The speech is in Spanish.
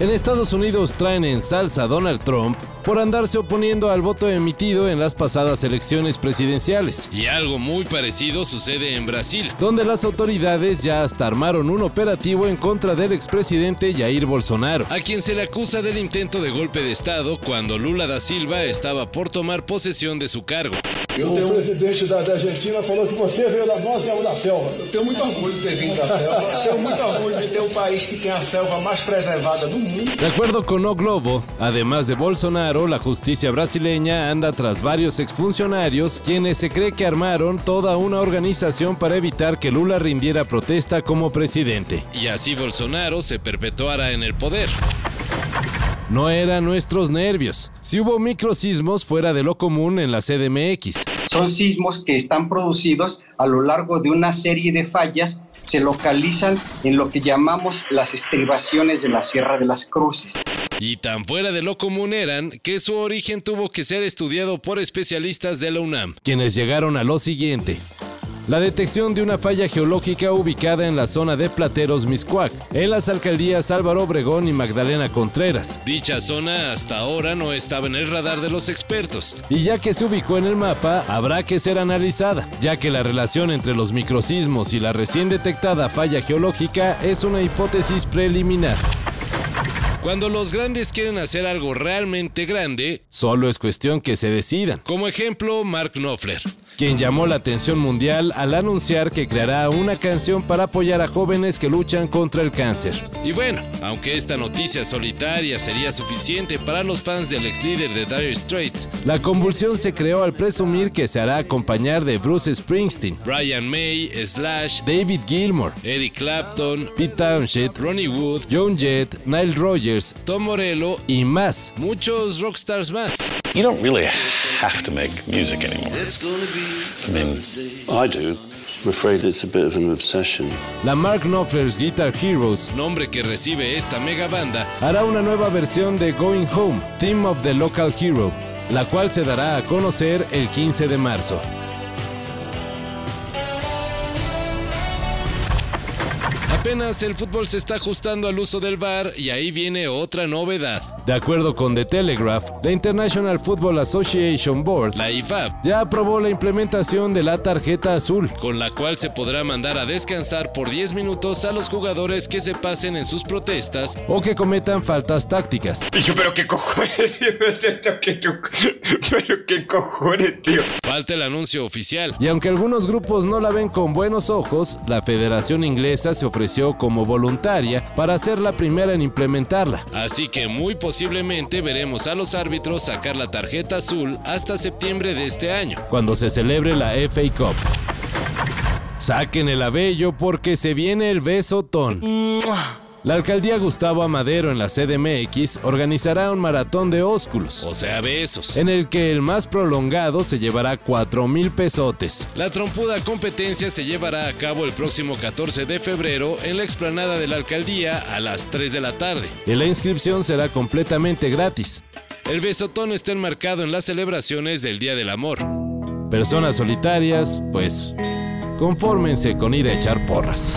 En Estados Unidos traen en salsa a Donald Trump por andarse oponiendo al voto emitido en las pasadas elecciones presidenciales. Y algo muy parecido sucede en Brasil, donde las autoridades ya hasta armaron un operativo en contra del expresidente Jair Bolsonaro, a quien se le acusa del intento de golpe de Estado cuando Lula da Silva estaba por tomar posesión de su cargo. O presidente da, da Argentina falou que você veio da nossa e da selva. Eu tenho muito orgulho de ter vindo da selva. tenho muito orgulho de ter um país que tem a selva mais preservada do mundo. De acuerdo con O Globo, además de Bolsonaro, la justicia brasileña anda tras varios exfuncionarios quienes se cree que armaron toda una organización para evitar que Lula rindiera protesta como presidente. Y así Bolsonaro se perpetuara en el poder. No eran nuestros nervios. Si hubo microsismos fuera de lo común en la CDMX. Son sismos que están producidos a lo largo de una serie de fallas, se localizan en lo que llamamos las estribaciones de la Sierra de las Cruces. Y tan fuera de lo común eran que su origen tuvo que ser estudiado por especialistas de la UNAM, quienes llegaron a lo siguiente la detección de una falla geológica ubicada en la zona de Plateros Miscuac, en las alcaldías Álvaro Obregón y Magdalena Contreras. Dicha zona hasta ahora no estaba en el radar de los expertos, y ya que se ubicó en el mapa, habrá que ser analizada, ya que la relación entre los microsismos y la recién detectada falla geológica es una hipótesis preliminar. Cuando los grandes quieren hacer algo realmente grande, solo es cuestión que se decidan. Como ejemplo, Mark Knopfler quien llamó la atención mundial al anunciar que creará una canción para apoyar a jóvenes que luchan contra el cáncer. Y bueno, aunque esta noticia solitaria sería suficiente para los fans del ex líder de Dire Straits, la convulsión se creó al presumir que se hará acompañar de Bruce Springsteen, Brian May, Slash, David Gilmour, Eric Clapton, Pete Townshend, Ronnie Wood, Joan Jett, Nile Rogers, Tom Morello y más, muchos rockstars más. You don't really have to make music anymore. I mean, I do. I'm afraid it's a bit of an obsession. La Mark Knopfler's Guitar Heroes, nombre que recibe esta mega banda, hará una nueva versión de Going Home, Theme of the Local Hero, la cual se dará a conocer el 15 de marzo. Apenas el fútbol se está ajustando al uso del VAR y ahí viene otra novedad. De acuerdo con The Telegraph, la International Football Association Board, la IFAB, ya aprobó la implementación de la tarjeta azul, con la cual se podrá mandar a descansar por 10 minutos a los jugadores que se pasen en sus protestas o que cometan faltas tácticas. pero qué cojones, tío. Pero qué cojones, tío. Falta el anuncio oficial. Y aunque algunos grupos no la ven con buenos ojos, la Federación Inglesa se ofreció como voluntaria para ser la primera en implementarla. Así que muy posiblemente veremos a los árbitros sacar la tarjeta azul hasta septiembre de este año, cuando se celebre la FA Cup. Saquen el abello porque se viene el besotón. La alcaldía Gustavo Amadero en la CDMX organizará un maratón de ósculos, o sea, besos, en el que el más prolongado se llevará 4 mil pesotes. La trompuda competencia se llevará a cabo el próximo 14 de febrero en la explanada de la alcaldía a las 3 de la tarde, y la inscripción será completamente gratis. El besotón está enmarcado en las celebraciones del Día del Amor. Personas solitarias, pues, confórmense con ir a echar porras.